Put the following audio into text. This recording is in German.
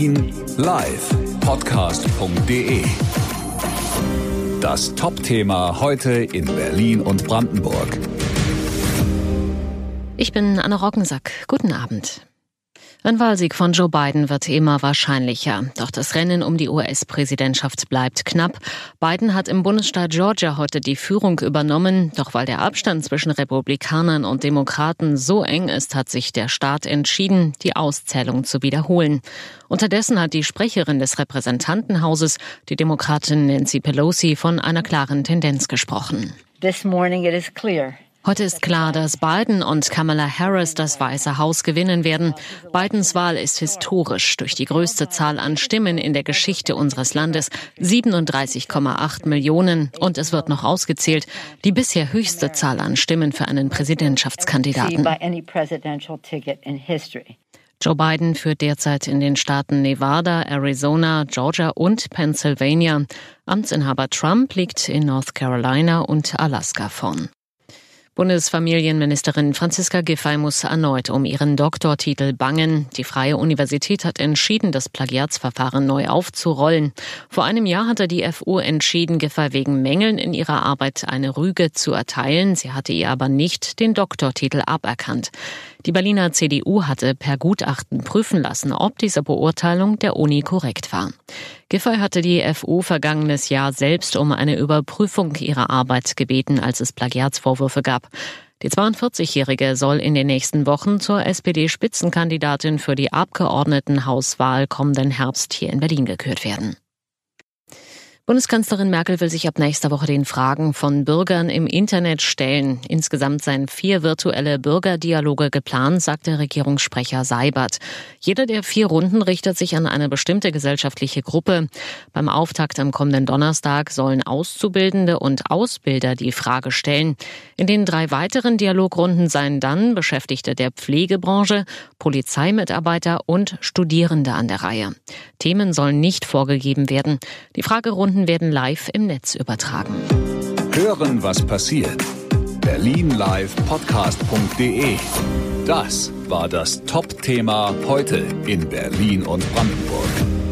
Berlin live podcast.de. Das Top-Thema heute in Berlin und Brandenburg. Ich bin Anne Rockensack. Guten Abend. Ein Wahlsieg von Joe Biden wird immer wahrscheinlicher. Doch das Rennen um die US-Präsidentschaft bleibt knapp. Biden hat im Bundesstaat Georgia heute die Führung übernommen. Doch weil der Abstand zwischen Republikanern und Demokraten so eng ist, hat sich der Staat entschieden, die Auszählung zu wiederholen. Unterdessen hat die Sprecherin des Repräsentantenhauses, die Demokratin Nancy Pelosi, von einer klaren Tendenz gesprochen. This morning it is clear Heute ist klar, dass Biden und Kamala Harris das Weiße Haus gewinnen werden. Bidens Wahl ist historisch durch die größte Zahl an Stimmen in der Geschichte unseres Landes, 37,8 Millionen. Und es wird noch ausgezählt, die bisher höchste Zahl an Stimmen für einen Präsidentschaftskandidaten. Joe Biden führt derzeit in den Staaten Nevada, Arizona, Georgia und Pennsylvania. Amtsinhaber Trump liegt in North Carolina und Alaska vorn. Bundesfamilienministerin Franziska Giffey muss erneut um ihren Doktortitel bangen. Die Freie Universität hat entschieden, das Plagiatsverfahren neu aufzurollen. Vor einem Jahr hatte die FU entschieden, Giffey wegen Mängeln in ihrer Arbeit eine Rüge zu erteilen. Sie hatte ihr aber nicht den Doktortitel aberkannt. Die Berliner CDU hatte per Gutachten prüfen lassen, ob diese Beurteilung der Uni korrekt war. Giffey hatte die FU vergangenes Jahr selbst um eine Überprüfung ihrer Arbeit gebeten, als es Plagiatsvorwürfe gab. Die 42-Jährige soll in den nächsten Wochen zur SPD-Spitzenkandidatin für die Abgeordnetenhauswahl kommenden Herbst hier in Berlin gekürt werden. Bundeskanzlerin Merkel will sich ab nächster Woche den Fragen von Bürgern im Internet stellen. Insgesamt seien vier virtuelle Bürgerdialoge geplant, sagte Regierungssprecher Seibert. Jeder der vier Runden richtet sich an eine bestimmte gesellschaftliche Gruppe. Beim Auftakt am kommenden Donnerstag sollen Auszubildende und Ausbilder die Frage stellen. In den drei weiteren Dialogrunden seien dann Beschäftigte der Pflegebranche, Polizeimitarbeiter und Studierende an der Reihe. Themen sollen nicht vorgegeben werden. Die Fragerunden Sendungen werden live im Netz übertragen. Hören, was passiert. Berlin Live Podcast.de. Das war das Top-Thema heute in Berlin und Brandenburg.